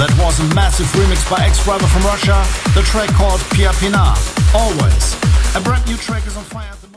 That was a massive remix by ex-driver from Russia, the track called Pierre Pienaar. Always. A brand new track is on fire.